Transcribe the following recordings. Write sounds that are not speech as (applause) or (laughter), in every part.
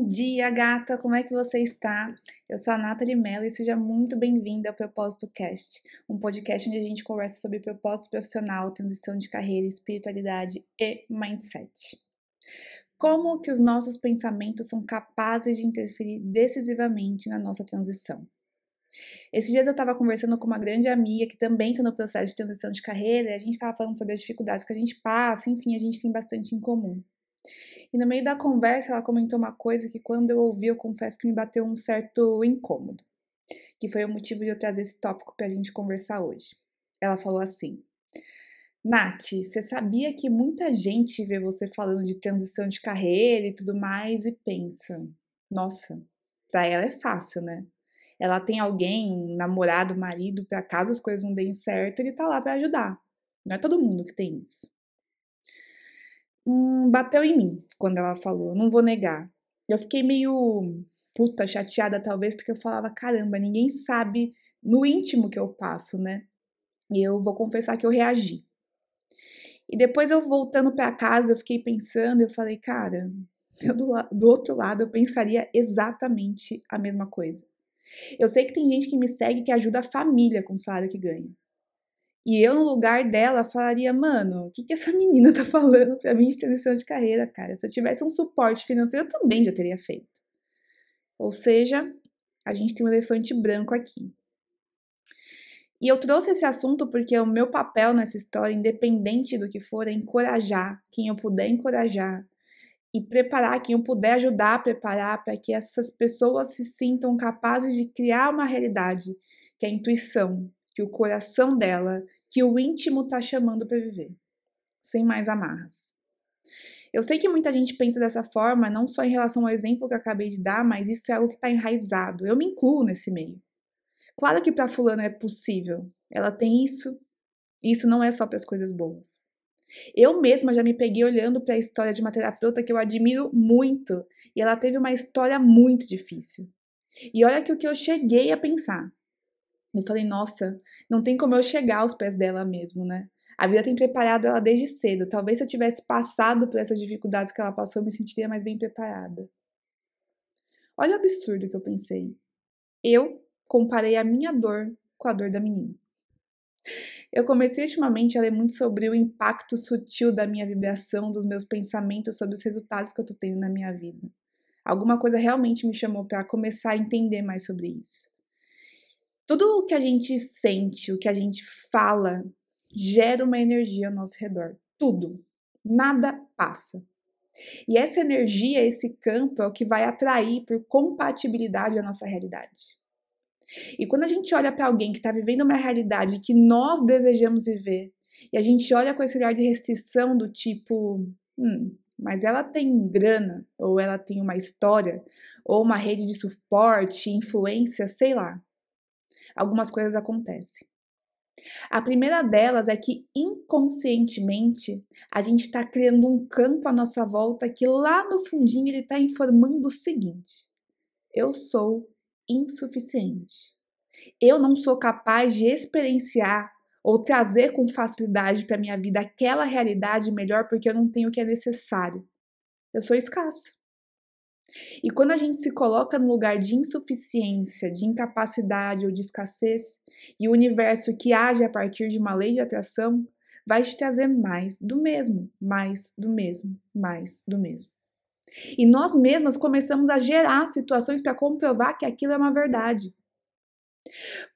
Bom dia, gata! Como é que você está? Eu sou a Nathalie Mello e seja muito bem-vinda ao Propósito Cast, um podcast onde a gente conversa sobre propósito profissional, transição de carreira, espiritualidade e mindset. Como que os nossos pensamentos são capazes de interferir decisivamente na nossa transição? Esses dias eu estava conversando com uma grande amiga que também está no processo de transição de carreira e a gente estava falando sobre as dificuldades que a gente passa, enfim, a gente tem bastante em comum. E no meio da conversa, ela comentou uma coisa que, quando eu ouvi, eu confesso que me bateu um certo incômodo, que foi o motivo de eu trazer esse tópico para a gente conversar hoje. Ela falou assim: Nath, você sabia que muita gente vê você falando de transição de carreira e tudo mais e pensa: nossa, para ela é fácil, né? Ela tem alguém, um namorado, marido, para caso as coisas não deem certo, ele tá lá para ajudar. Não é todo mundo que tem isso hum, bateu em mim quando ela falou, não vou negar. Eu fiquei meio puta, chateada talvez, porque eu falava, caramba, ninguém sabe no íntimo que eu passo, né? E eu vou confessar que eu reagi. E depois eu voltando para casa, eu fiquei pensando, eu falei, cara, eu do, do outro lado eu pensaria exatamente a mesma coisa. Eu sei que tem gente que me segue que ajuda a família com o salário que ganha. E eu, no lugar dela, falaria, mano, o que, que essa (laughs) menina tá falando pra mim de transição de carreira, cara? Se eu tivesse um suporte financeiro, eu também já teria feito. Ou seja, a gente tem um elefante branco aqui. E eu trouxe esse assunto porque o meu papel nessa história, independente do que for, é encorajar quem eu puder encorajar e preparar quem eu puder ajudar a preparar para que essas pessoas se sintam capazes de criar uma realidade que é a intuição, que o coração dela, que o íntimo tá chamando para viver, sem mais amarras. Eu sei que muita gente pensa dessa forma, não só em relação ao exemplo que eu acabei de dar, mas isso é algo que está enraizado. Eu me incluo nesse meio. Claro que para fulano é possível. Ela tem isso. Isso não é só para as coisas boas. Eu mesma já me peguei olhando para a história de uma terapeuta que eu admiro muito, e ela teve uma história muito difícil. E olha que o que eu cheguei a pensar. Eu falei, nossa, não tem como eu chegar aos pés dela mesmo, né? A vida tem preparado ela desde cedo. Talvez se eu tivesse passado por essas dificuldades que ela passou, eu me sentiria mais bem preparada. Olha o absurdo que eu pensei. Eu comparei a minha dor com a dor da menina. Eu comecei ultimamente a ler muito sobre o impacto sutil da minha vibração, dos meus pensamentos sobre os resultados que eu tô tendo na minha vida. Alguma coisa realmente me chamou para começar a entender mais sobre isso. Tudo o que a gente sente, o que a gente fala, gera uma energia ao nosso redor. Tudo. Nada passa. E essa energia, esse campo, é o que vai atrair por compatibilidade a nossa realidade. E quando a gente olha para alguém que está vivendo uma realidade que nós desejamos viver, e a gente olha com esse olhar de restrição do tipo, hum, mas ela tem grana, ou ela tem uma história, ou uma rede de suporte, influência, sei lá algumas coisas acontecem. A primeira delas é que inconscientemente a gente está criando um campo à nossa volta que lá no fundinho ele está informando o seguinte: eu sou insuficiente. Eu não sou capaz de experienciar ou trazer com facilidade para minha vida aquela realidade melhor porque eu não tenho o que é necessário. Eu sou escassa. E quando a gente se coloca no lugar de insuficiência, de incapacidade ou de escassez, e o universo que age a partir de uma lei de atração vai te trazer mais do mesmo, mais do mesmo, mais do mesmo. E nós mesmas começamos a gerar situações para comprovar que aquilo é uma verdade.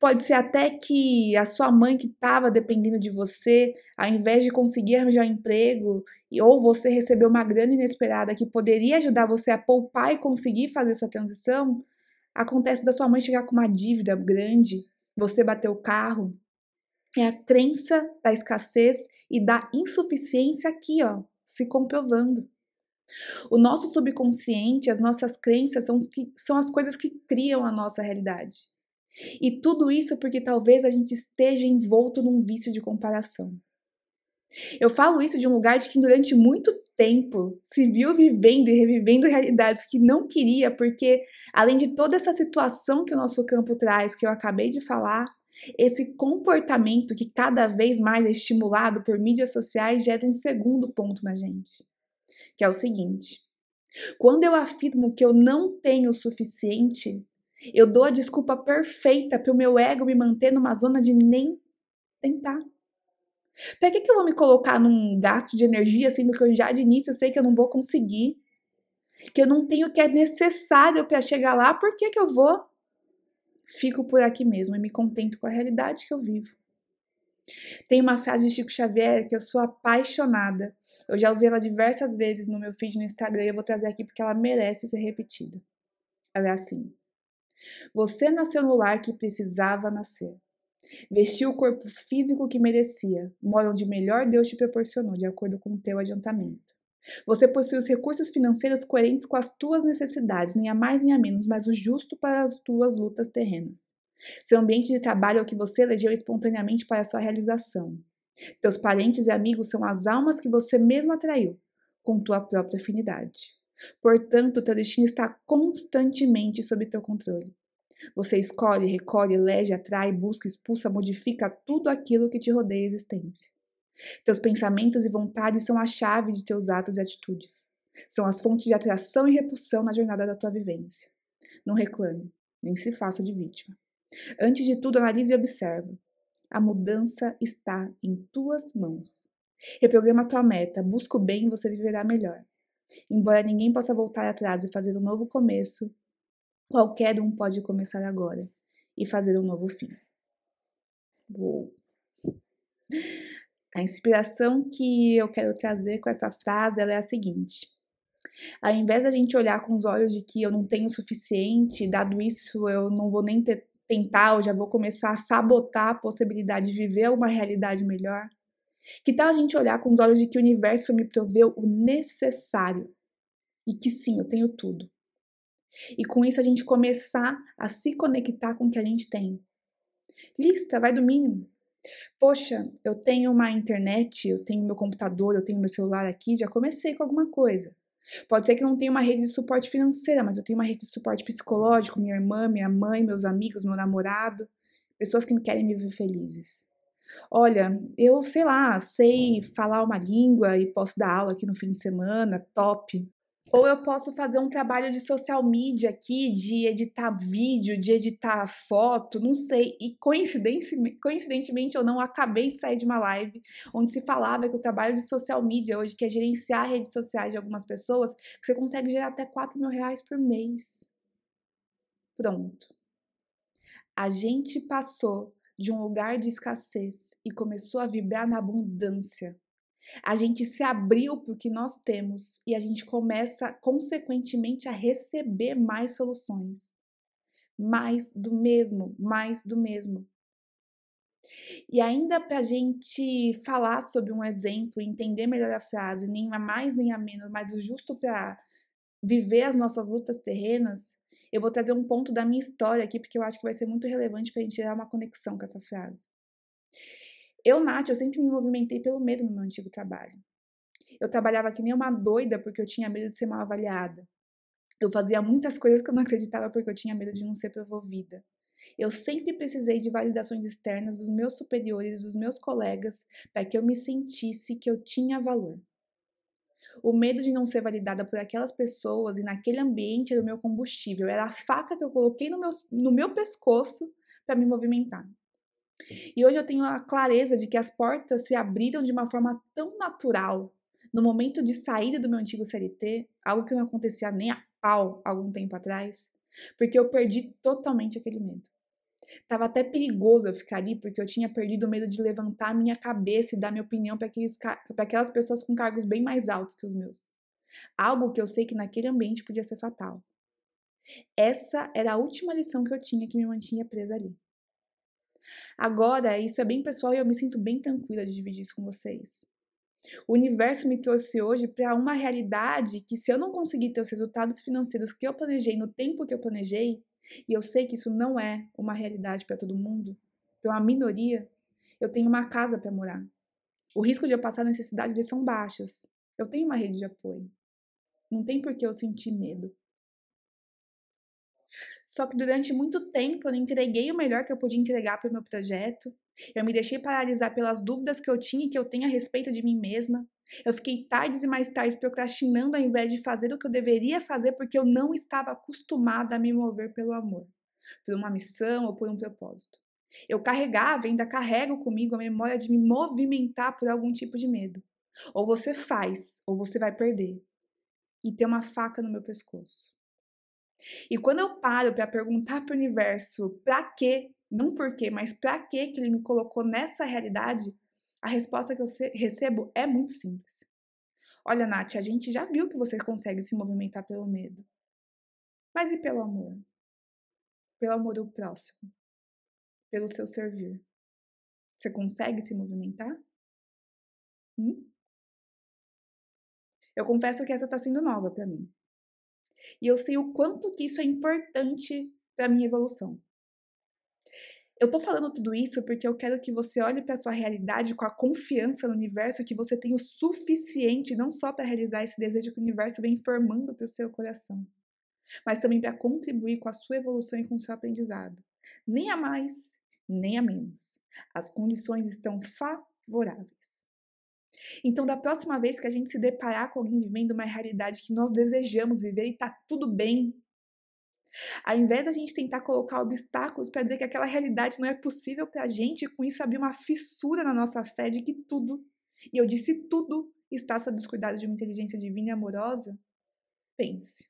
Pode ser até que a sua mãe que estava dependendo de você, ao invés de conseguir arranjar um emprego, ou você recebeu uma grana inesperada que poderia ajudar você a poupar e conseguir fazer sua transição, acontece da sua mãe chegar com uma dívida grande, você bater o carro. É a crença da escassez e da insuficiência aqui, ó, se comprovando. O nosso subconsciente, as nossas crenças são, que, são as coisas que criam a nossa realidade. E tudo isso porque talvez a gente esteja envolto num vício de comparação. Eu falo isso de um lugar de que durante muito tempo se viu vivendo e revivendo realidades que não queria, porque além de toda essa situação que o nosso campo traz, que eu acabei de falar, esse comportamento que cada vez mais é estimulado por mídias sociais gera um segundo ponto na gente, que é o seguinte: Quando eu afirmo que eu não tenho o suficiente, eu dou a desculpa perfeita para o meu ego me manter numa zona de nem tentar. Para que, que eu vou me colocar num gasto de energia, sendo que eu já de início eu sei que eu não vou conseguir? Que eu não tenho o que é necessário para chegar lá, por que, que eu vou? Fico por aqui mesmo e me contento com a realidade que eu vivo. Tem uma frase de Chico Xavier que eu sou apaixonada. Eu já usei ela diversas vezes no meu feed no Instagram e eu vou trazer aqui porque ela merece ser repetida. Ela é assim: Você nasceu no lar que precisava nascer. Vestiu o corpo físico que merecia, mora onde melhor Deus te proporcionou, de acordo com o teu adiantamento. Você possui os recursos financeiros coerentes com as tuas necessidades, nem a mais nem a menos, mas o justo para as tuas lutas terrenas. Seu ambiente de trabalho é o que você elegeu espontaneamente para a sua realização. Teus parentes e amigos são as almas que você mesmo atraiu, com tua própria afinidade. Portanto, teu destino está constantemente sob teu controle. Você escolhe, recolhe, elege, atrai, busca, expulsa, modifica tudo aquilo que te rodeia a existência. Teus pensamentos e vontades são a chave de teus atos e atitudes. São as fontes de atração e repulsão na jornada da tua vivência. Não reclame, nem se faça de vítima. Antes de tudo, analise e observe. A mudança está em tuas mãos. Reprograma tua meta, busca o bem e você viverá melhor. Embora ninguém possa voltar atrás e fazer um novo começo, qualquer um pode começar agora e fazer um novo fim. Uou. A inspiração que eu quero trazer com essa frase é a seguinte: ao invés da gente olhar com os olhos de que eu não tenho o suficiente, dado isso eu não vou nem ter, tentar, eu já vou começar a sabotar a possibilidade de viver uma realidade melhor. Que tal a gente olhar com os olhos de que o universo me proveu o necessário e que sim, eu tenho tudo. E com isso a gente começar a se conectar com o que a gente tem. Lista, vai do mínimo. Poxa, eu tenho uma internet, eu tenho meu computador, eu tenho meu celular aqui, já comecei com alguma coisa. Pode ser que não tenha uma rede de suporte financeira, mas eu tenho uma rede de suporte psicológico, minha irmã, minha mãe, meus amigos, meu namorado, pessoas que me querem me ver felizes. Olha, eu sei lá, sei falar uma língua e posso dar aula aqui no fim de semana, top. Ou eu posso fazer um trabalho de social media aqui, de editar vídeo, de editar foto, não sei. E coincidentemente, ou não, acabei de sair de uma live onde se falava que o trabalho de social media hoje, que é gerenciar redes sociais de algumas pessoas, que você consegue gerar até 4 mil reais por mês. Pronto. A gente passou de um lugar de escassez e começou a vibrar na abundância. A gente se abriu para o que nós temos e a gente começa, consequentemente, a receber mais soluções. Mais do mesmo, mais do mesmo. E ainda para a gente falar sobre um exemplo, entender melhor a frase, nem a mais nem a menos, mas o justo para viver as nossas lutas terrenas, eu vou trazer um ponto da minha história aqui, porque eu acho que vai ser muito relevante para a gente gerar uma conexão com essa frase. Eu, Nath, eu sempre me movimentei pelo medo no meu antigo trabalho. Eu trabalhava que nem uma doida porque eu tinha medo de ser mal avaliada. Eu fazia muitas coisas que eu não acreditava porque eu tinha medo de não ser promovida. Eu sempre precisei de validações externas dos meus superiores, dos meus colegas, para que eu me sentisse que eu tinha valor. O medo de não ser validada por aquelas pessoas e naquele ambiente era o meu combustível, era a faca que eu coloquei no meu, no meu pescoço para me movimentar. E hoje eu tenho a clareza de que as portas se abriram de uma forma tão natural no momento de saída do meu antigo CLT, algo que não acontecia nem a pau algum tempo atrás, porque eu perdi totalmente aquele medo. Tava até perigoso eu ficar ali, porque eu tinha perdido o medo de levantar a minha cabeça e dar minha opinião para aquelas pessoas com cargos bem mais altos que os meus. Algo que eu sei que naquele ambiente podia ser fatal. Essa era a última lição que eu tinha que me mantinha presa ali. Agora, isso é bem pessoal e eu me sinto bem tranquila de dividir isso com vocês. O universo me trouxe hoje para uma realidade que, se eu não conseguir ter os resultados financeiros que eu planejei no tempo que eu planejei, e eu sei que isso não é uma realidade para todo mundo, para uma minoria, eu tenho uma casa para morar. O risco de eu passar necessidade eles são baixos. Eu tenho uma rede de apoio. Não tem por que eu sentir medo. Só que durante muito tempo eu não entreguei o melhor que eu podia entregar para o meu projeto. Eu me deixei paralisar pelas dúvidas que eu tinha e que eu tenho a respeito de mim mesma. Eu fiquei tardes e mais tardes procrastinando ao invés de fazer o que eu deveria fazer porque eu não estava acostumada a me mover pelo amor, por uma missão ou por um propósito. Eu carregava, ainda carrego comigo a memória de me movimentar por algum tipo de medo. Ou você faz, ou você vai perder. E ter uma faca no meu pescoço. E quando eu paro para perguntar para o universo para quê, não por quê, mas para quê que ele me colocou nessa realidade, a resposta que eu recebo é muito simples. Olha, Nath, a gente já viu que você consegue se movimentar pelo medo. Mas e pelo amor? Pelo amor do próximo? Pelo seu servir? Você consegue se movimentar? Hum? Eu confesso que essa está sendo nova para mim. E eu sei o quanto que isso é importante para minha evolução. Eu tô falando tudo isso porque eu quero que você olhe para sua realidade com a confiança no universo que você tem o suficiente não só para realizar esse desejo que o universo vem formando para o seu coração, mas também para contribuir com a sua evolução e com o seu aprendizado. Nem a mais, nem a menos. As condições estão favoráveis. Então, da próxima vez que a gente se deparar com alguém vivendo uma realidade que nós desejamos viver e tá tudo bem, ao invés da gente tentar colocar obstáculos para dizer que aquela realidade não é possível para a gente, com isso abrir uma fissura na nossa fé de que tudo, e eu disse tudo, está sob os cuidados de uma inteligência divina e amorosa, pense.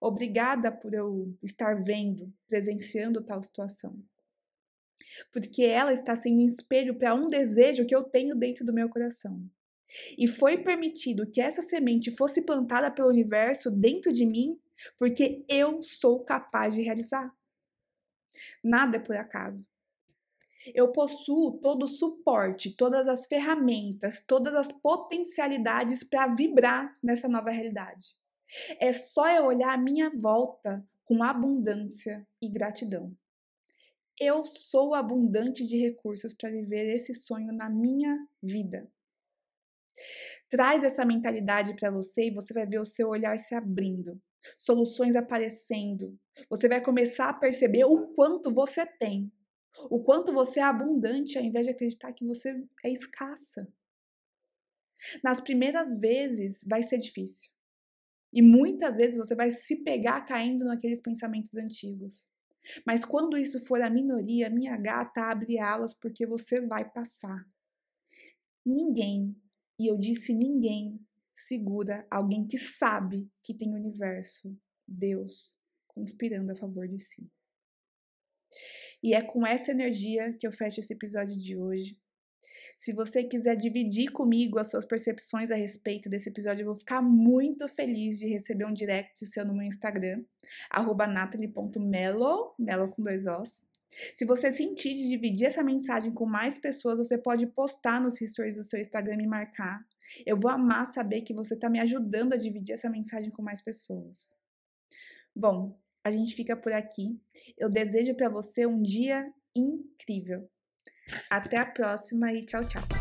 Obrigada por eu estar vendo, presenciando tal situação. Porque ela está sendo um espelho para um desejo que eu tenho dentro do meu coração. E foi permitido que essa semente fosse plantada pelo universo dentro de mim porque eu sou capaz de realizar. Nada é por acaso. Eu possuo todo o suporte, todas as ferramentas, todas as potencialidades para vibrar nessa nova realidade. É só eu olhar a minha volta com abundância e gratidão. Eu sou abundante de recursos para viver esse sonho na minha vida. Traz essa mentalidade para você e você vai ver o seu olhar se abrindo soluções aparecendo. Você vai começar a perceber o quanto você tem, o quanto você é abundante, ao invés de acreditar que você é escassa. Nas primeiras vezes vai ser difícil. E muitas vezes você vai se pegar caindo naqueles pensamentos antigos. Mas quando isso for a minoria, minha gata abre alas porque você vai passar. Ninguém, e eu disse ninguém, segura alguém que sabe que tem o universo, Deus, conspirando a favor de si. E é com essa energia que eu fecho esse episódio de hoje. Se você quiser dividir comigo as suas percepções a respeito desse episódio, eu vou ficar muito feliz de receber um direct seu no meu Instagram, natalie.melo, melo com dois Os. Se você sentir de dividir essa mensagem com mais pessoas, você pode postar nos stories do seu Instagram e marcar. Eu vou amar saber que você está me ajudando a dividir essa mensagem com mais pessoas. Bom, a gente fica por aqui. Eu desejo para você um dia incrível. Até a próxima e tchau, tchau.